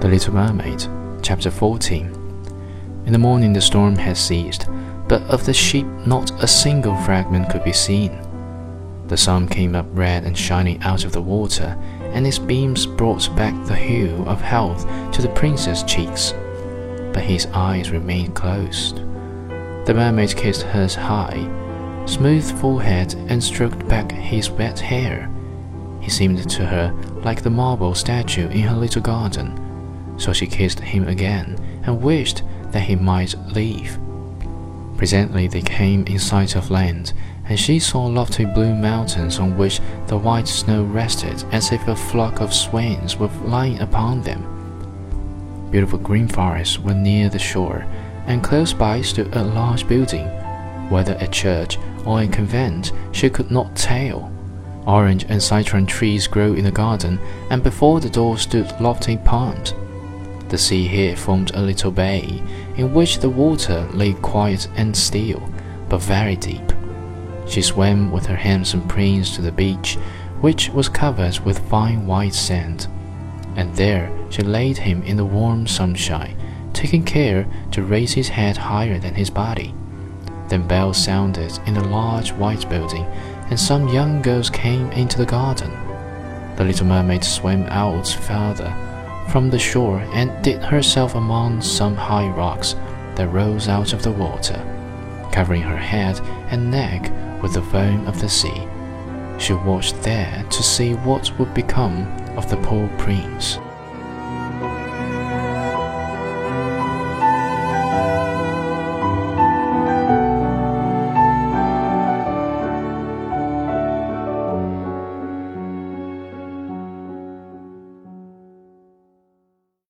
The Little Mermaid, Chapter 14. In the morning the storm had ceased, but of the ship not a single fragment could be seen. The sun came up red and shining out of the water, and its beams brought back the hue of health to the prince's cheeks. But his eyes remained closed. The mermaid kissed hers high, smooth forehead, and stroked back his wet hair. He seemed to her like the marble statue in her little garden so she kissed him again and wished that he might leave. Presently they came in sight of land, and she saw lofty blue mountains on which the white snow rested as if a flock of swans were lying upon them. Beautiful green forests were near the shore, and close by stood a large building, whether a church or a convent she could not tell. Orange and citron trees grew in the garden, and before the door stood lofty palms. The sea here formed a little bay, in which the water lay quiet and still, but very deep. She swam with her handsome prince to the beach, which was covered with fine white sand, and there she laid him in the warm sunshine, taking care to raise his head higher than his body. Then bells sounded in the large white building, and some young girls came into the garden. The little mermaid swam out farther from the shore and hid herself among some high rocks that rose out of the water, covering her head and neck with the foam of the sea. She watched there to see what would become of the poor prince.